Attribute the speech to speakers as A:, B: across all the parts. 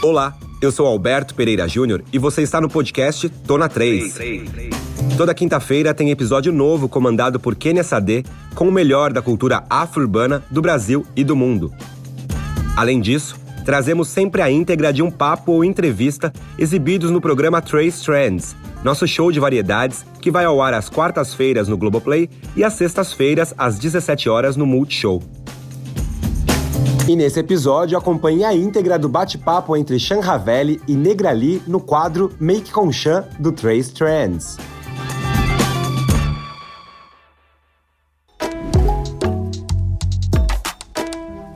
A: Olá, eu sou Alberto Pereira Júnior e você está no podcast Tona 3. Toda quinta-feira tem episódio novo comandado por Kenia Sade com o melhor da cultura afro-urbana do Brasil e do mundo. Além disso, trazemos sempre a íntegra de um papo ou entrevista exibidos no programa Trace Trends, nosso show de variedades que vai ao ar às quartas-feiras no Globoplay e às sextas-feiras às 17 horas no Multishow. E nesse episódio acompanhe a íntegra do bate-papo entre Sean Ravelli e Negrali no quadro Make com Sean do Trace Trends.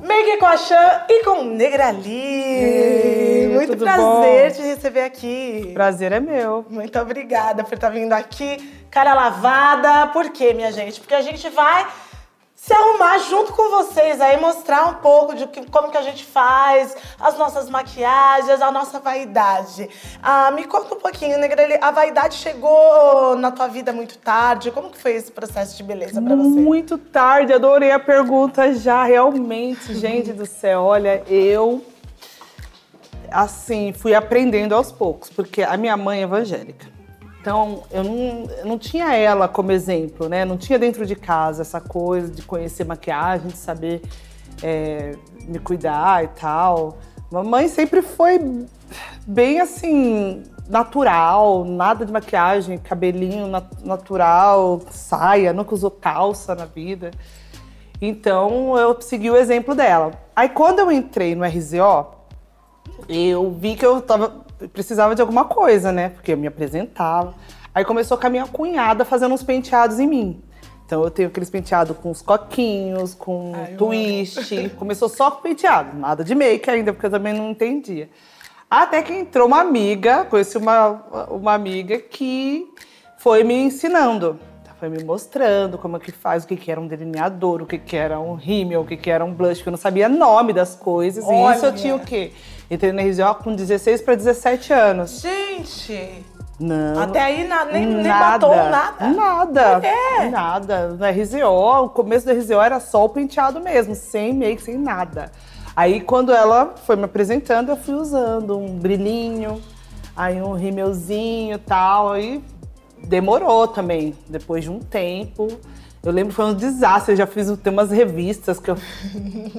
B: Make com a Chan e com Negrali. Muito
C: tudo
B: prazer
C: bom?
B: te receber aqui.
C: Prazer é meu.
B: Muito obrigada por estar vindo aqui, cara lavada. Por quê, minha gente? Porque a gente vai se arrumar junto com vocês aí, mostrar um pouco de que- como que a gente faz, as nossas maquiagens, a nossa vaidade. Ah, me conta um pouquinho, Negrali, a vaidade chegou na tua vida muito tarde? Como que foi esse processo de beleza pra você?
C: Muito tarde, adorei a pergunta já, realmente, gente do céu. Olha, eu assim, fui aprendendo aos poucos, porque a minha mãe é evangélica. Então, eu não, eu não tinha ela como exemplo, né? Não tinha dentro de casa essa coisa de conhecer maquiagem, de saber é, me cuidar e tal. Mamãe sempre foi bem assim, natural, nada de maquiagem, cabelinho nat- natural, saia, nunca usou calça na vida. Então eu segui o exemplo dela. Aí quando eu entrei no RZO, eu vi que eu tava, precisava de alguma coisa, né? Porque eu me apresentava. Aí começou com a minha cunhada fazendo uns penteados em mim. Então eu tenho aqueles penteados com os coquinhos, com twist. Começou só com penteado, nada de make ainda, porque eu também não entendia. Até que entrou uma amiga, conheci uma, uma amiga que foi me ensinando. Foi me mostrando como é que faz, o que, que era um delineador, o que, que era um rímel, o que, que era um blush, porque eu não sabia nome das coisas. E isso eu
B: Olha.
C: tinha o quê? Entrei na RZO com 16 para 17 anos.
B: Gente,
C: Não.
B: até aí na- nem, nem
C: nada,
B: batom, nada.
C: Nada.
B: Por quê?
C: Nada. No RZO, o começo do RZO era só o penteado mesmo, sem make, sem nada. Aí quando ela foi me apresentando, eu fui usando um brilhinho, aí um rímelzinho e tal. Aí demorou também, depois de um tempo. Eu lembro que foi um desastre, eu já fiz tem umas revistas que eu,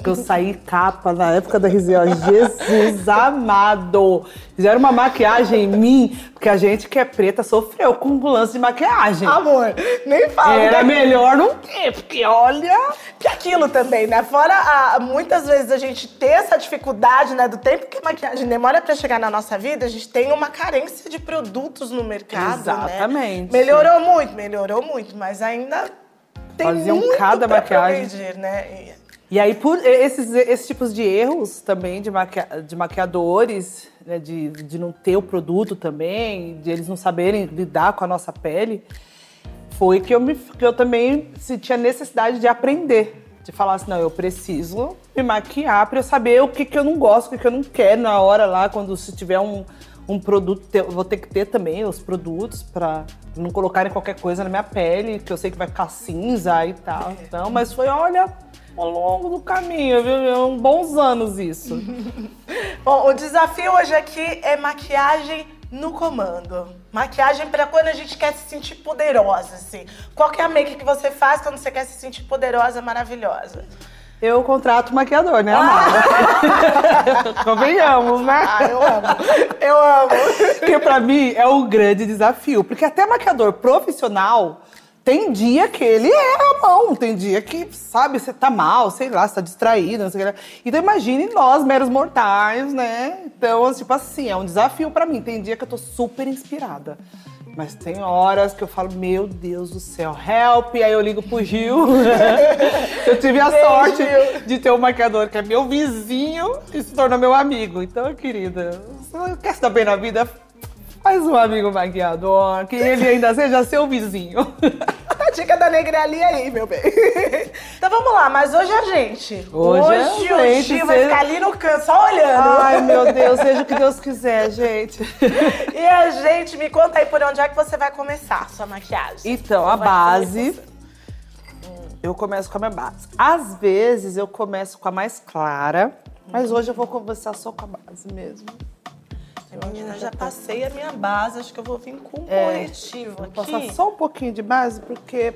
C: que eu saí capa na época da RZO. Jesus amado! Fizeram uma maquiagem em mim, porque a gente que é preta sofreu com um lance de maquiagem.
B: Amor, nem fala.
C: Era
B: né?
C: melhor não ter, porque olha.
B: Que aquilo também, né? Fora, a- muitas vezes a gente ter essa dificuldade, né? Do tempo que a maquiagem demora pra chegar na nossa vida, a gente tem uma carência de produtos no mercado, né?
C: Exatamente.
B: Melhorou muito, melhorou muito, mas ainda tem
C: Faziam cada maquiagem.
B: progredir, né? E-
C: aí, por esses, esses tipos de erros também de, maquia- de maquiadores, né, de, de não ter o produto também, de eles não saberem lidar com a nossa pele, foi que eu, me, que eu também senti a necessidade de aprender. De falar assim, não, eu preciso me maquiar para eu saber o que, que eu não gosto, o que, que eu não quero na hora lá, quando se tiver um, um produto, eu vou ter que ter também os produtos para não colocarem qualquer coisa na minha pele, que eu sei que vai ficar cinza e tal. Então, mas foi, olha, ao longo do caminho, viu? Um bons anos isso.
B: Bom, o desafio hoje aqui é maquiagem no comando. Maquiagem pra quando a gente quer se sentir poderosa, assim. Qual que é a make que você faz quando você quer se sentir poderosa, maravilhosa?
C: Eu contrato maquiador, né, amada? Convenhamos, né?
B: Ah, eu amo. Eu amo.
C: Porque pra mim é um grande desafio. Porque até maquiador profissional tem dia que ele erra a mão, tem dia que, sabe, você tá mal, sei lá, você tá distraído, não sei o que. lá. Então imagine nós, meros mortais, né? Então, tipo assim, é um desafio pra mim. Tem dia que eu tô super inspirada. Mas tem horas que eu falo, meu Deus do céu, help! Aí eu ligo pro Gil. eu tive a
B: Beijo,
C: sorte
B: Gil.
C: de ter um maquiador que é meu vizinho e se tornou meu amigo. Então, querida, você quer se dar bem na vida? Faz um amigo maquiador, que ele ainda seja seu vizinho.
B: A dica da Negrali aí, meu bem. Então vamos lá, mas hoje a gente.
C: Hoje a
B: o
C: gente,
B: Gil vai ficar ali no canto, só olhando.
C: Ai, meu Deus, seja o que Deus quiser, gente.
B: E a gente, me conta aí por onde é que você vai começar a sua maquiagem.
C: Então, a base. Eu começo com a minha base. Às vezes eu começo com a mais clara, mas hoje eu vou começar só com a base mesmo.
B: Menina, já passei a minha base, acho que eu vou vir com um
C: É,
B: corretivo
C: Vou
B: aqui.
C: passar só um pouquinho de base, porque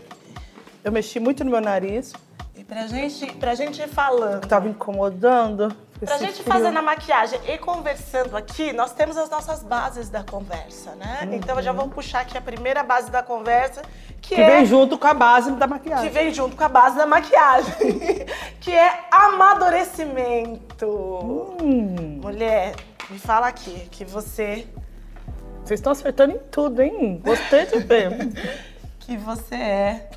C: eu mexi muito no meu nariz,
B: E pra gente, pra gente ir falando.
C: que tava incomodando.
B: Pra gente
C: frio.
B: fazendo a maquiagem e conversando aqui, nós temos as nossas bases da conversa, né? Então eu já vou puxar aqui a primeira base da conversa, que,
C: Que
B: é
C: vem junto com a base da
B: que
C: maquiagem.
B: vem junto com a base da maquiagem, que é amadurecimento.
C: Hum,
B: Mulher, me fala aqui que você
C: vocês estão acertando em tudo, hein? Gostei de ver.
B: que você é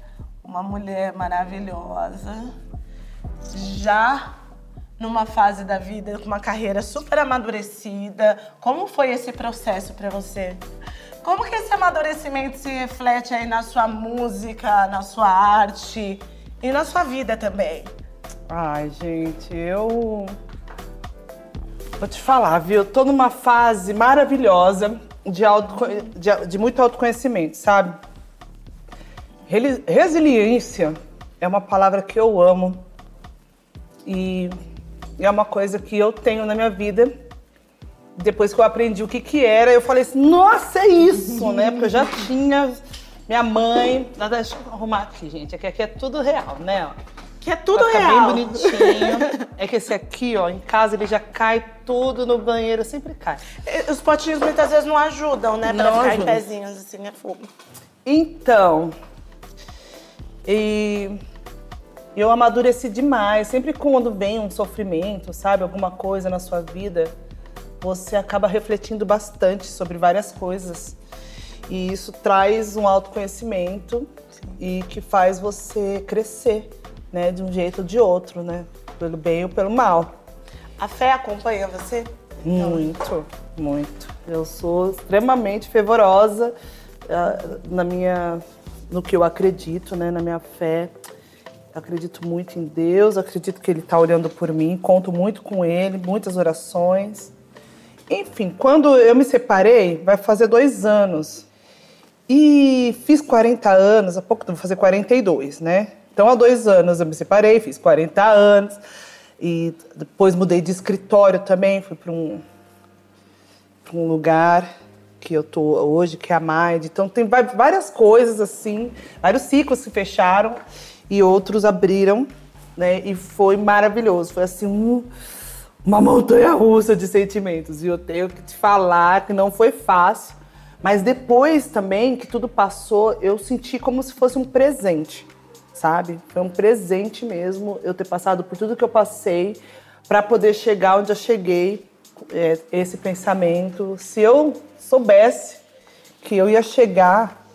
B: uma mulher maravilhosa, já numa fase da vida com uma carreira super amadurecida. Como foi esse processo para você? Como que esse amadurecimento se reflete aí na sua música, na sua arte e na sua vida também?
C: Ai, gente, eu. Vou te falar, viu? Eu tô numa fase maravilhosa de, autoco... de, de muito autoconhecimento, sabe? Resiliência é uma palavra que eu amo e é uma coisa que eu tenho na minha vida. Depois que eu aprendi o que que era, eu falei assim, nossa, é isso, né? Porque eu já tinha minha mãe. Deixa eu arrumar aqui, gente. Aqui, aqui é tudo real, né?
B: Que é tudo
C: Pra
B: real.
C: bem bonitinho. É que esse aqui, ó, em casa ele já cai tudo no banheiro, sempre cai.
B: E Os potinhos muitas vezes não ajudam, né? Pra
C: Não
B: ficar em pezinhos assim, é fogo.
C: Então, e eu amadureci demais. Sempre quando vem um sofrimento, sabe, alguma coisa na sua vida, você acaba refletindo bastante sobre várias coisas. E isso traz um autoconhecimento e que faz você crescer, né, de um jeito ou de outro, né, pelo bem ou pelo mal.
B: A fé acompanha você?
C: Muito, muito. Eu sou extremamente fervorosa ah, na minha, no que eu acredito, né, na minha fé. Acredito muito em Deus, acredito que Ele está olhando por mim, conto muito com Ele, muitas orações. Enfim, quando eu me separei, vai fazer dois anos. E fiz 40 anos, há pouco vou fazer 42, né? Então, há dois anos eu me separei, fiz 40 anos. E depois mudei de escritório também, fui para um, um lugar que eu tô hoje, que é a Mind. Então, tem várias coisas assim, vários ciclos se fecharam e outros abriram, né? E foi maravilhoso. Foi assim, um, uma montanha russa de sentimentos. E eu tenho que te falar que não foi fácil. Mas depois também que tudo passou, eu senti como se fosse um presente, sabe? Foi um presente mesmo eu ter passado por tudo que eu passei para poder chegar onde eu cheguei, é, esse pensamento. Se eu soubesse que eu ia chegar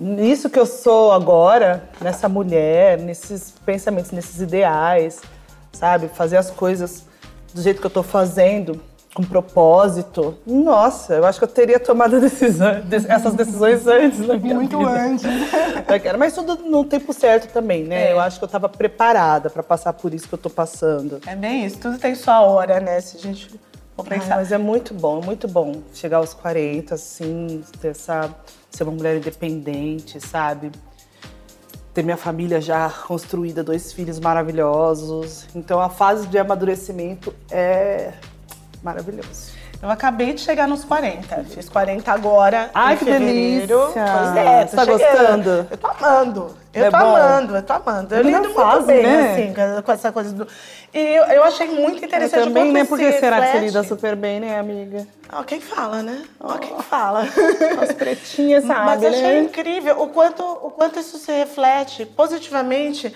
C: nisso que eu sou agora, nessa mulher, nesses pensamentos, nesses ideais, sabe? Fazer as coisas do jeito que eu tô fazendo, com propósito. Nossa, eu acho que eu teria tomado decisão, essas decisões antes na minha
B: Muito
C: vida.
B: antes.
C: Mas tudo no tempo certo também, né?
B: É.
C: Eu acho que eu tava preparada para passar por isso que eu tô passando.
B: É bem isso, tudo tem sua hora, né? Se a gente for
C: Ai,
B: pensar.
C: mas é muito bom, é muito bom chegar aos 40, assim, ter essa, ser uma mulher independente, sabe? Ter minha família já construída, dois filhos maravilhosos. Então a fase de amadurecimento é maravilhoso.
B: Eu acabei de chegar nos 40. Fiz 40 agora.
C: Ai, que
B: fevereiro.
C: delícia!
B: Pois é,
C: Você tá
B: chegando.
C: gostando?
B: Eu tô amando. Eu
C: É
B: tô
C: bom?
B: amando, eu tô amando. Eu lido muito bem,
C: né?
B: assim, com- essa coisa do. E eu, eu achei muito
C: Eu
B: interessante o
C: também, né?
B: isso
C: Por
B: se
C: será que você
B: reflete.
C: lida super bem, né, amiga?
B: Ó, quem fala, né? Ó, quem fala.
C: As pretinhas, sabe,
B: Mas eu achei
C: né?
B: incrível o quanto, o quanto isso se reflete positivamente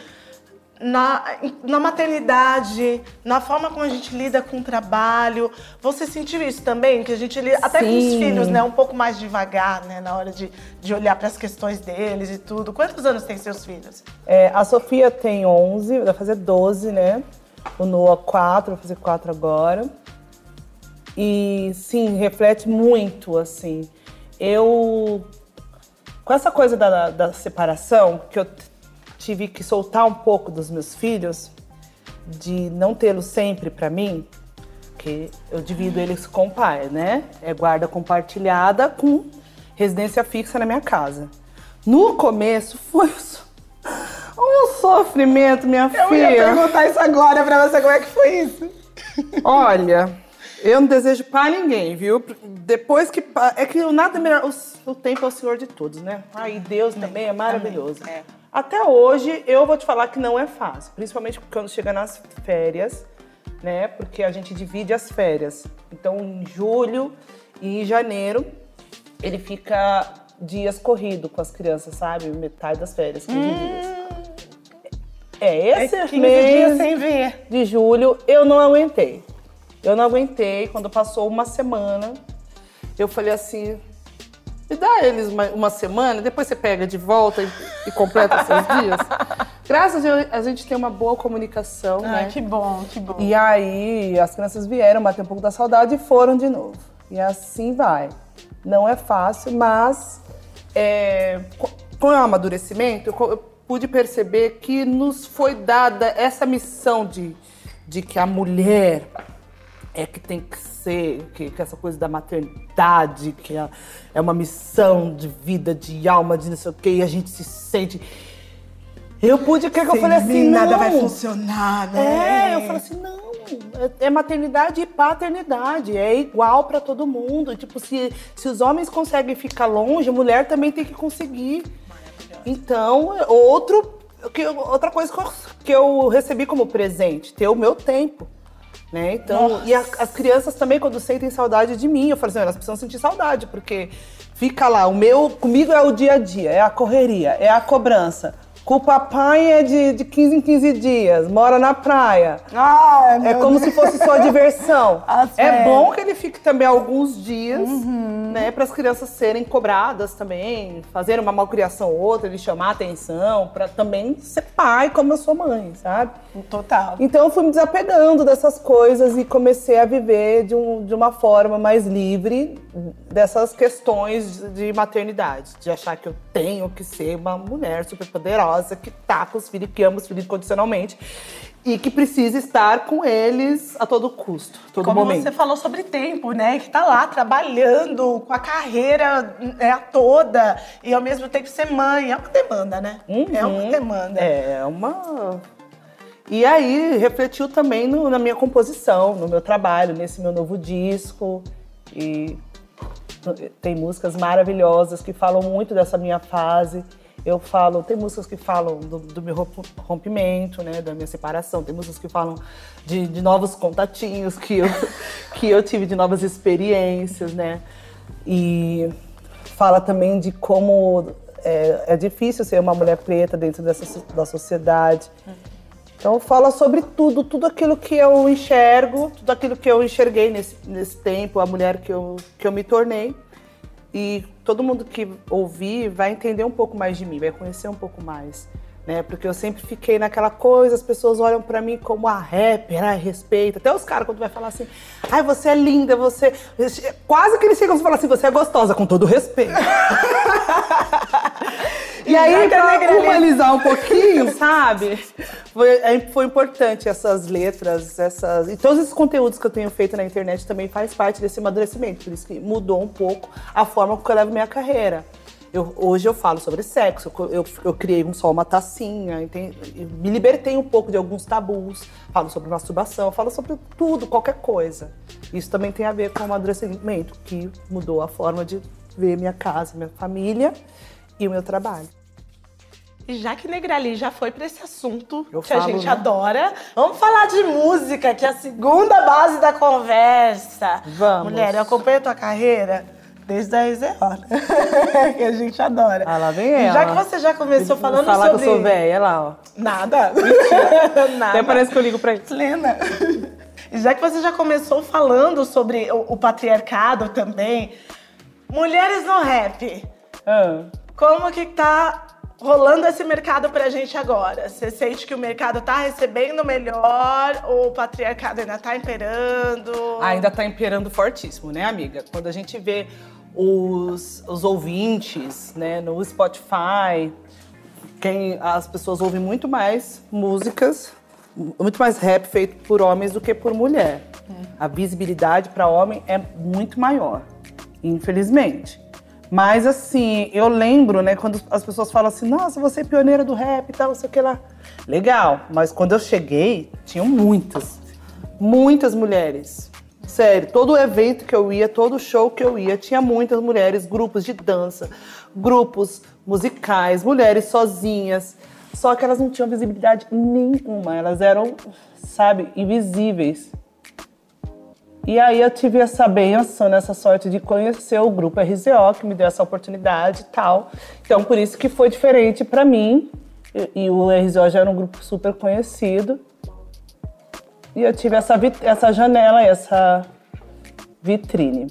B: na, na maternidade, na forma como a gente lida com o trabalho. Você sentiu isso também? Que a gente lida até com os filhos, né? Um pouco mais devagar, né? Na hora de, de olhar para as questões deles e tudo. Quantos anos têm seus filhos?
C: É, a Sofia tem 11, vai fazer 12, né? O Noah 4, vai fazer 4 agora. E sim, reflete muito, assim. Eu. Com essa coisa da, da separação, que eu tive que soltar um pouco dos meus filhos, de não tê-los sempre pra mim, que eu divido eles com o pai, né? É guarda compartilhada com residência fixa na minha casa. No começo foi um sofrimento, minha
B: Eu ia
C: filha.
B: perguntar isso agora pra você, como é que foi isso?
C: Olha, Eu não desejo pra ninguém, viu? Depois que. É que nada é melhor. O, tempo é o senhor de todos, né? Aí Deus também é maravilhoso.
B: É.
C: Até hoje, eu vou te falar que não é fácil. Principalmente quando chega nas férias, né? Porque a gente divide as férias. Então, em julho e em janeiro, ele fica dias corrido com as crianças, sabe? Metade das férias, 15 dias. É, esse
B: É 15
C: mês
B: sem ver.
C: de julho, eu não aguentei. Eu não aguentei. Quando passou uma semana, eu falei assim: me dá eles uma, uma semana, depois você pega de volta e, e completa seus dias. Graças a Deus, a gente tem uma boa comunicação,
B: Ah,
C: né?
B: que bom, que bom.
C: E aí, as crianças vieram, bater um pouco da saudade e foram de novo. E assim vai. Não é fácil, mas é, co- com o amadurecimento, eu eu pude perceber que nos foi dada essa missão de, de que a mulher é que tem que que, que essa coisa da maternidade, que é, é uma missão de vida, de alma, de não sei o quê, e a gente se sente. Eu pude, que, que eu falei assim,
B: nada
C: não.
B: vai funcionar, né?
C: É, eu falei assim, não, é- é maternidade e paternidade, é igual pra todo mundo. Tipo, se, se os homens conseguem ficar longe, a mulher também tem que conseguir. Então, outro, que, outra coisa que eu, que eu recebi como presente, ter o meu tempo. Né? Então, e a- as crianças também, quando sentem saudade de mim, eu falo assim, elas precisam sentir saudade, porque fica lá, o meu, comigo é o dia a dia, é a correria, é a cobrança. Com o papai é de, de 15 em 15 dias, mora na praia.
B: Ai,
C: É como
B: Deus.
C: se fosse só diversão. É bom que ele fique também alguns dias,
B: Uhum.
C: né, para as crianças serem cobradas também, fazer uma malcriação ou outra, ele chamar atenção, para também ser pai como eu sou mãe, sabe?
B: Total.
C: Então eu fui me desapegando dessas coisas e comecei a viver de, um- de uma forma mais livre dessas questões de maternidade, de achar que eu tenho que ser uma mulher super poderosa, que tá com os filhos, que ama os filhos incondicionalmente e que precisa estar com eles a todo custo, todo
B: Como
C: momento.
B: você falou sobre tempo, né? Que tá lá trabalhando com a carreira é, toda e ao mesmo tempo ser mãe. É que demanda, né? É o que demanda.
C: É uma. E aí refletiu também no- na minha composição, no meu trabalho, nesse meu novo disco. E tem músicas maravilhosas que falam muito dessa minha fase. Eu falo, tem músicas que falam do, do meu romp- rompimento, né, da minha separação. Tem músicas que falam de, de novos contatinhos que eu, que eu tive, de novas experiências, né. E fala também de como é, é difícil ser uma mulher preta dentro dessa, da sociedade. Então fala sobre tudo, tudo aquilo que eu enxergo, tudo aquilo que eu enxerguei nesse, nesse tempo, a mulher que eu, que eu me tornei. E todo mundo que ouvir vai entender um pouco mais de mim, vai conhecer um pouco mais. Né? Porque eu sempre fiquei naquela coisa, as pessoas olham pra mim como a rapper, ai, respeita. Até os caras, quando vai falar assim, ai, você é linda, você. Quase que eles chegam e falam assim, você é gostosa, com todo respeito. E aí,
B: é
C: pra
B: negralista.
C: humanizar um pouquinho, sabe? Foi, é- foi importante essas letras, essas. E todos esses conteúdos que eu tenho feito na internet também faz parte desse amadurecimento. Por isso que mudou um pouco a forma como eu levo minha carreira. Eu- hoje eu falo sobre sexo, eu, eu, criei um só uma tacinha, eu me libertei um pouco de alguns tabus, falo sobre masturbação, falo sobre tudo, qualquer coisa. Isso também tem a ver com o amadurecimento, que mudou a forma de ver minha casa, minha família e o meu trabalho.
B: E já que Negrali já foi pra esse assunto
C: Eu
B: que a
C: falo,
B: gente
C: né?
B: adora, vamos falar de música, que é a segunda base da conversa.
C: Vamos.
B: Mulher, eu acompanho a tua carreira desde a né? que a gente adora.
C: Ah, lá vem ela.
B: já que você já começou
C: Vou
B: falando
C: falar
B: sobre...
C: que eu sou velha, lá, ó.
B: Nada. Nada.
C: Até parece que eu ligo pra ele.
B: Plena. Já que você já começou falando sobre o, o patriarcado também, mulheres no rap,
C: Ah.
B: como que tá rolando esse mercado pra gente agora? Você sente que o mercado tá recebendo melhor ou o patriarcado ainda tá imperando?
C: Ainda tá imperando fortíssimo, né, amiga? Quando a gente vê os, os ouvintes, né, no Spotify, quem, as pessoas ouvem muito mais músicas, muito mais rap feito por homens do que por mulher. A visibilidade para homem é muito maior, infelizmente. Mas assim, eu lembro, né, quando as pessoas falam assim, nossa, você é pioneira do rap e tal, não sei o que lá. Legal, mas quando eu cheguei, tinham muitas, muitas mulheres Sério, todo evento que eu ia, todo show que eu ia, tinha muitas mulheres, grupos de dança, grupos musicais, mulheres sozinhas. Só que elas não tinham visibilidade nenhuma, elas eram, sabe, invisíveis. E aí eu tive essa benção, essa sorte de conhecer o grupo RZO, que me deu essa oportunidade e tal. Então, por isso que foi diferente para mim. E, e, o RZO já era um grupo super conhecido. E eu tive essa, essa janela, essa vitrine.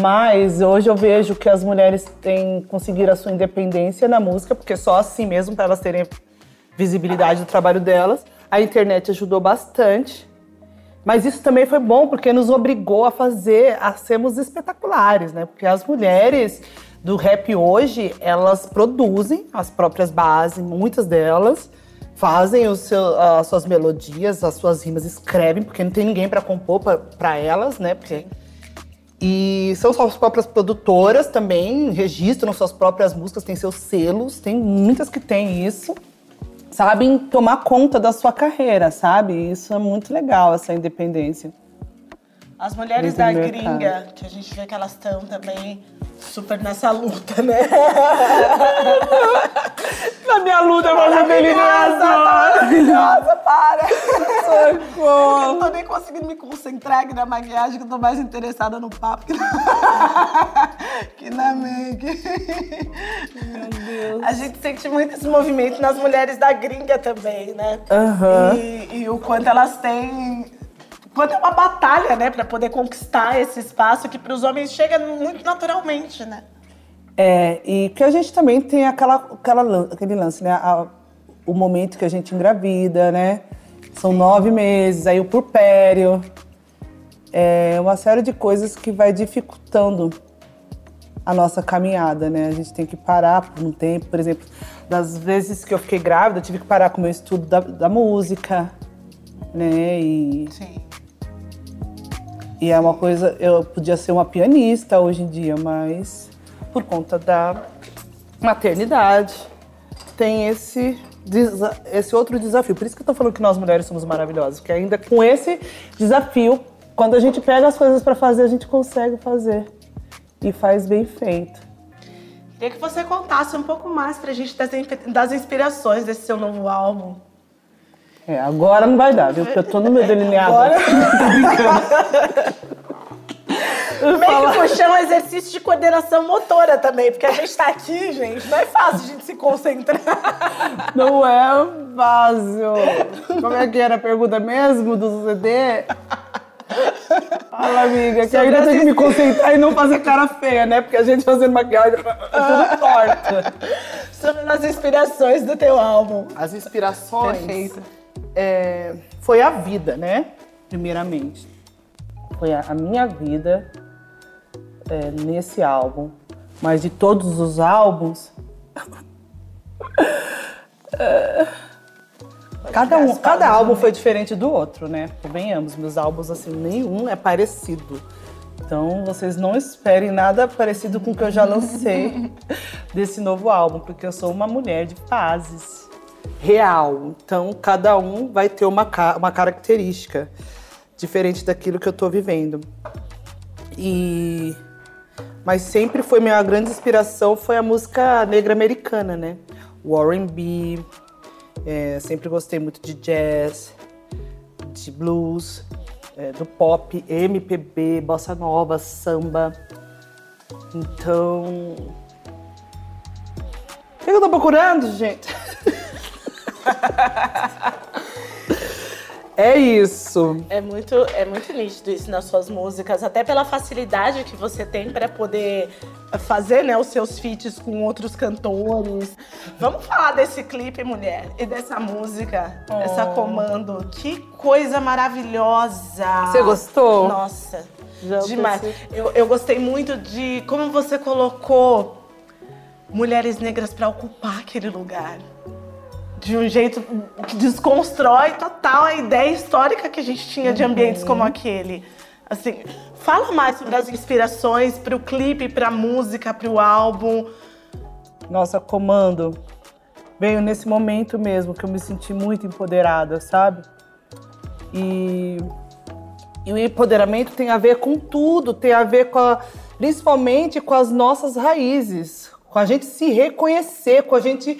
C: Mas hoje eu vejo que as mulheres têm conseguido a sua independência na música, porque só assim mesmo para elas terem visibilidade do trabalho delas. A internet ajudou bastante. Mas isso também foi bom porque nos obrigou a fazer, a sermos espetaculares, né? Porque as mulheres do rap hoje, elas produzem as próprias bases, muitas delas fazem seu, as suas melodias, as suas rimas, escrevem, porque não tem ninguém para compor para elas, né? Porque... E são suas próprias produtoras também, registram suas próprias músicas, têm seus selos, tem muitas que têm isso sabem tomar conta da sua carreira, sabe? Isso é muito legal, essa independência.
B: As mulheres da gringa, que a gente vê que elas estão também super nessa luta, né?
C: Na minha luta maravilhosa!
B: Maravilhosa, para! Socorro! Eu não tô nem conseguindo me concentrar aqui na maquiagem, que eu tô mais interessada no papo que na, que na make. Meu Deus. A gente sente muito esse movimento nas mulheres da gringa também, né?
C: Uhum.
B: E, e o quanto elas têm quanto é uma batalha, né, para poder conquistar esse espaço que para os homens chega muito naturalmente, né?
C: É, e que a gente também tem aquela, aquela aquele lance, né, a, o momento que a gente engravida, né? São nove meses, aí o purpério, é uma série de coisas que vai dificultando a nossa caminhada, né? A gente tem que parar por um tempo, por exemplo, das vezes que eu fiquei grávida, eu tive que parar com o meu estudo da, da música, né? E
B: Sim.
C: E é uma coisa, eu podia ser uma pianista hoje em dia, mas por conta da maternidade tem esse esse outro desafio. Por isso que eu tô falando que nós mulheres somos maravilhosas, porque ainda com esse desafio, quando a gente pega as coisas para fazer, a gente consegue fazer e faz bem feito.
B: Queria que você contasse um pouco mais pra gente das, das inspirações desse seu novo álbum.
C: É, agora não vai dar, viu? Porque eu tô no meu delineado. Agora...
B: Meio que puxar um exercício de coordenação motora também, porque a gente tá aqui, gente, não é fácil a gente se concentrar.
C: Não é fácil. Como é que era a pergunta mesmo do CD? Fala, amiga, que ainda tem que me concentrar e não fazer cara feia, né? Porque a gente fazendo maquiagem é tudo torta.
B: Sobre as inspirações do teu álbum.
C: As inspirações. Perfeito é, foi a vida, né? Primeiramente. Foi a, a minha vida é, nesse álbum. Mas de todos os álbuns. é, cada, um, cada álbum foi diferente do outro, né? Convenhamos, meus álbuns, assim, nenhum é parecido. Então, vocês não esperem nada parecido com o que eu já lancei desse novo álbum, porque eu sou uma mulher de fases real. Então, cada um vai ter uma, uma característica diferente daquilo que eu estou vivendo. E mas sempre foi minha grande inspiração foi a música negra americana, né? O R&B, é, sempre gostei muito de jazz, de blues, é, do pop, MPB, bossa nova, samba. Então, o que eu tô procurando, gente? É isso.
B: É muito, é muito nítido isso nas suas músicas, até pela facilidade que você tem para poder fazer né, os seus feats com outros cantores. Vamos falar desse clipe, mulher, e dessa música, oh. essa comando. Que coisa maravilhosa!
C: Você gostou?
B: Nossa, Já demais. Eu, eu gostei muito de como você colocou mulheres negras para ocupar aquele lugar de um jeito que desconstrói total a ideia histórica que a gente tinha de ambientes como uhum. aquele. Assim, fala mais sobre as inspirações para o clipe, para a música, para o álbum.
C: Nossa, comando veio nesse momento mesmo que eu me senti muito empoderada, sabe? E E o empoderamento tem a ver com tudo, tem a ver com a, principalmente com as nossas raízes, com a gente se reconhecer, com a gente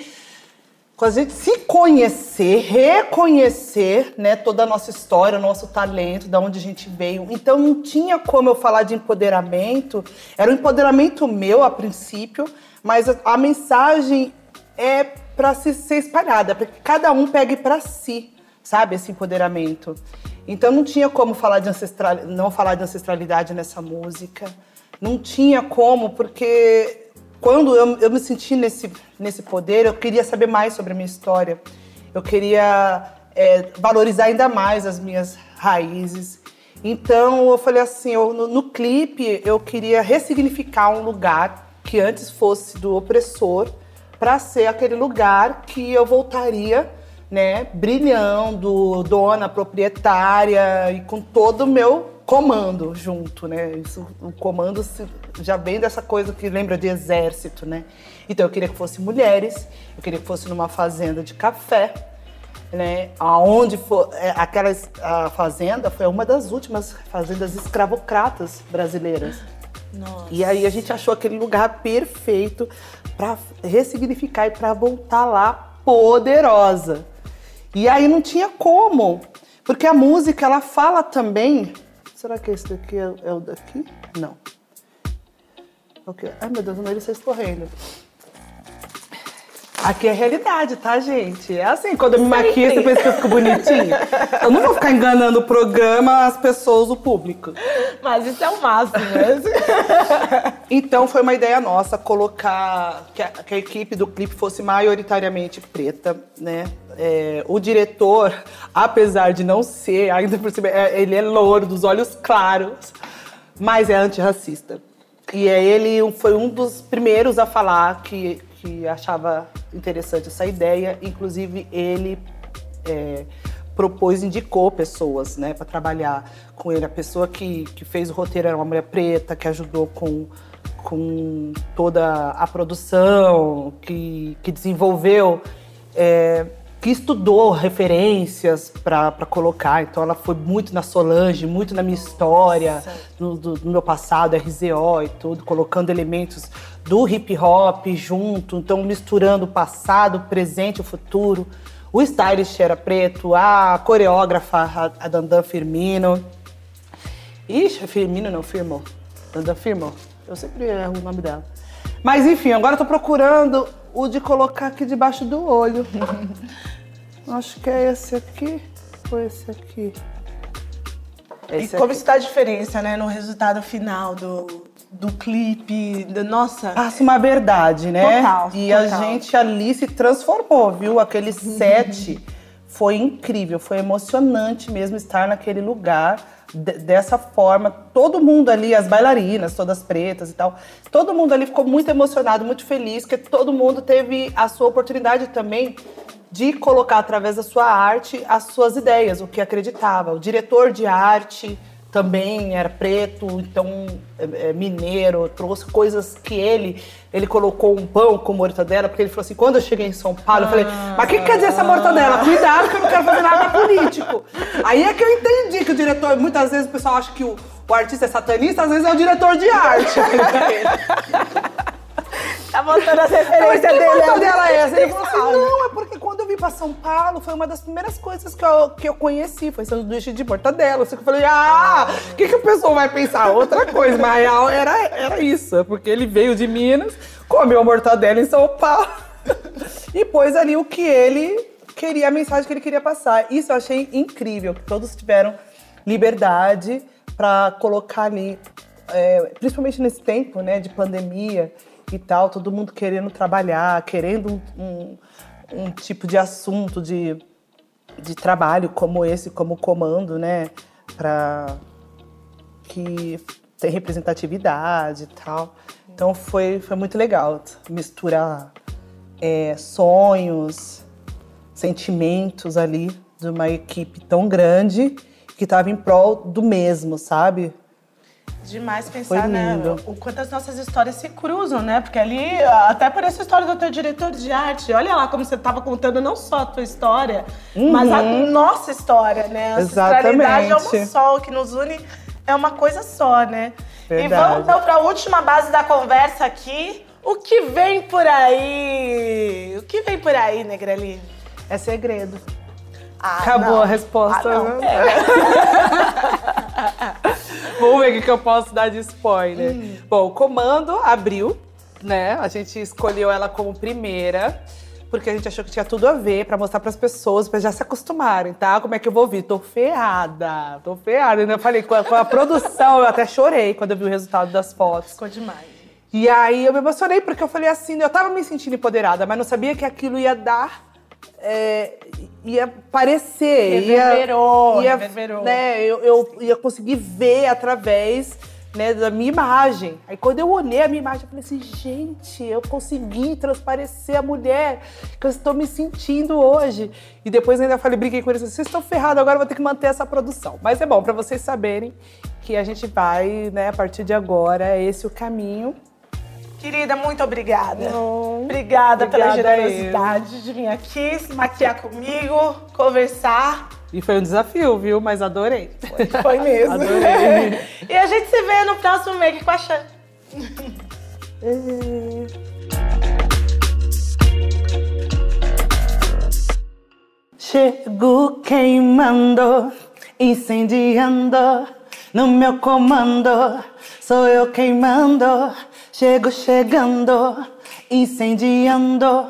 C: com a gente se conhecer, reconhecer, né, toda a nossa história, nosso talento, da onde a gente veio. Então não tinha como eu falar de empoderamento. Era um empoderamento meu a princípio, mas a, a mensagem é para se ser espalhada, para que cada um pegue para si, sabe, esse empoderamento. Então não tinha como falar de ancestral, não falar de ancestralidade nessa música. Não tinha como, porque quando eu, eu me senti nesse, nesse poder, eu queria saber mais sobre a minha história. Eu queria é, valorizar ainda mais as minhas raízes. Então eu falei assim, eu, no, no clipe eu queria ressignificar um lugar que antes fosse do opressor para ser aquele lugar que eu voltaria, né, brilhando, dona proprietária e com todo o meu comando junto, né? Isso, o comando já vem dessa coisa que lembra de exército, né? Então eu queria que fosse mulheres, eu queria que fosse numa fazenda de café, né? Aonde for é, aquela a fazenda foi uma das últimas fazendas escravocratas brasileiras. Nossa. E aí a gente achou aquele lugar perfeito para ressignificar e para voltar lá poderosa. E aí não tinha como, porque a música ela fala também Será que esse daqui é, é o daqui? Não. Ok. Ai, meu Deus, o nariz está escorrendo. Aqui é realidade, tá, gente? É assim, quando eu me maquio, você pensa que eu fico bonitinha? Eu não vou ficar enganando o programa, as pessoas, o público.
B: Mas isso é o máximo, né?
C: então foi uma ideia nossa colocar que a, que a equipe do clipe fosse maioritariamente preta, né? É, o diretor, apesar de não ser, ainda por cima, é, ele é louro, dos olhos claros, mas é antirracista. E é, ele foi um dos primeiros a falar que que achava interessante essa ideia. Inclusive, ele é, propôs, indicou pessoas né, para trabalhar com ele. A pessoa que, que fez o roteiro era uma mulher preta, que ajudou com, com toda a produção, que, que desenvolveu. É, que estudou referências para colocar. Então ela foi muito na Solange, muito na minha história, no, do, no, meu passado, RZO e tudo, colocando elementos do hip hop junto, então misturando o passado, o presente, o futuro. O stylist era preto, a coreógrafa, a Dandan Firmino. Ixi, Firmino não, Firmo. Dandan Firmo. Eu sempre erro o nome dela. Mas enfim, agora eu tô procurando o de colocar aqui debaixo do olho. Acho que é esse aqui ou esse aqui.
B: Esse e como aqui. está a diferença, né, no resultado final do, do clipe, do, nossa...
C: Passa uma verdade, né?
B: Total,
C: E
B: total.
C: a gente ali se transformou, viu? Aquele set foi incrível, foi emocionante mesmo estar naquele lugar dessa forma. Todo mundo ali, as bailarinas, todas pretas e tal, todo mundo ali ficou muito emocionado, muito feliz, que todo mundo teve a sua oportunidade também de colocar através da sua arte as suas ideias, o que acreditava. O diretor de arte também era preto, então é, é, mineiro, trouxe coisas que ele ele colocou um pão com mortadela, porque ele falou assim: quando eu cheguei em São Paulo, eu falei, mas o que quer dizer essa mortadela? Cuidado que eu não quero fazer nada político. Aí é que eu entendi que o diretor, muitas vezes o pessoal acha que o, o artista é satanista, às vezes é o diretor de arte.
B: tá montando as referências
C: dele.
B: Que
C: mortadela é essa? Ele falou assim: não, é porque vim São Paulo, foi uma das primeiras coisas que eu, que eu conheci, foi sanduíche de mortadela. Assim eu falei, ah, o que, que o pessoal vai pensar? Outra coisa, mas real era, era isso, é porque ele veio de Minas, comeu mortadela em São Paulo e pôs ali o que ele queria, a mensagem que ele queria passar. Isso eu achei incrível, que todos tiveram liberdade para colocar ali, é, principalmente nesse tempo né, de pandemia e tal, todo mundo querendo trabalhar, querendo um, um um tipo de assunto de, de trabalho como esse, como comando, né? Para que tem representatividade e tal. Então foi, foi muito legal misturar é, sonhos, sentimentos ali de uma equipe tão grande que estava em prol do mesmo, sabe?
B: Demais pensar, né? O quanto as nossas histórias se cruzam, né? Porque ali, até por essa história do teu diretor de arte, olha lá como você estava contando não só a tua história, mas a nossa história, né? A ancestralidade é
C: Uhum. Exatamente.
B: só, o que nos une é uma coisa só, né? E
C: Verdade.
B: vamos então para a última base da conversa aqui. O que vem por aí? O que vem por aí, Negrali?
C: É segredo.
B: Ah,
C: Acabou
B: não.
C: a resposta.
B: Ah, não.
C: né?
B: É.
C: Vamos ver o que eu posso dar de spoiler.
B: Hum.
C: Bom, o comando abriu, né? A gente escolheu ela como primeira. Porque a gente achou que tinha tudo a ver pra mostrar pras pessoas, pra já se acostumarem, tá? Como é que eu vou ouvir? Tô ferrada, tô ferrada. Ainda falei, com a, com a produção, eu até chorei quando eu vi o resultado das fotos.
B: Ficou demais.
C: E aí eu me emocionei, porque eu falei assim, eu tava me sentindo empoderada, mas não sabia que aquilo ia dar. É, ia aparecer.
B: Reverberou,
C: ia, ia,
B: reverberou.
C: Né, eu, eu ia conseguir ver através né, da minha imagem. Aí quando eu olhei a minha imagem, eu falei assim, gente, eu consegui transparecer a mulher que eu estou me sentindo hoje. E depois ainda falei, brinquei com eles, vocês estão ferrados, agora eu vou ter que manter essa produção. Mas é bom para vocês saberem que a gente vai, né, a partir de agora, é esse o caminho.
B: Querida, muito obrigada.
C: Não.
B: Obrigada, pela
C: Obrigada
B: generosidade de vir aqui, se maquiar comigo, conversar.
C: E foi um desafio, viu? Mas adorei.
B: Foi mesmo.
C: Adorei.
B: e a gente se vê no próximo Make com a Chan.
C: Chego queimando, incendiando no meu comando. Sou eu queimando, chego chegando, incendiando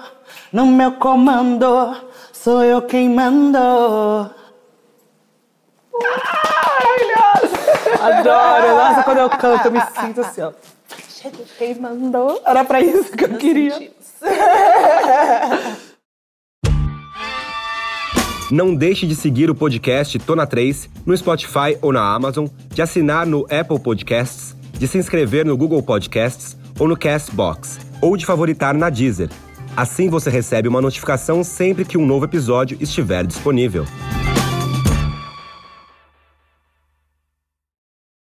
C: no meu comando. Sou eu queimando. Adoro! Nossa, quando eu canto, eu me sinto assim, ó. Chego queimando. Era pra isso que eu queria.
A: Não deixe de seguir o podcast Tona 3 no Spotify ou na Amazon, de assinar no Apple Podcasts, de se inscrever no Google Podcasts ou no Castbox, ou de favoritar na Deezer. Assim você recebe uma notificação sempre que um novo episódio estiver disponível.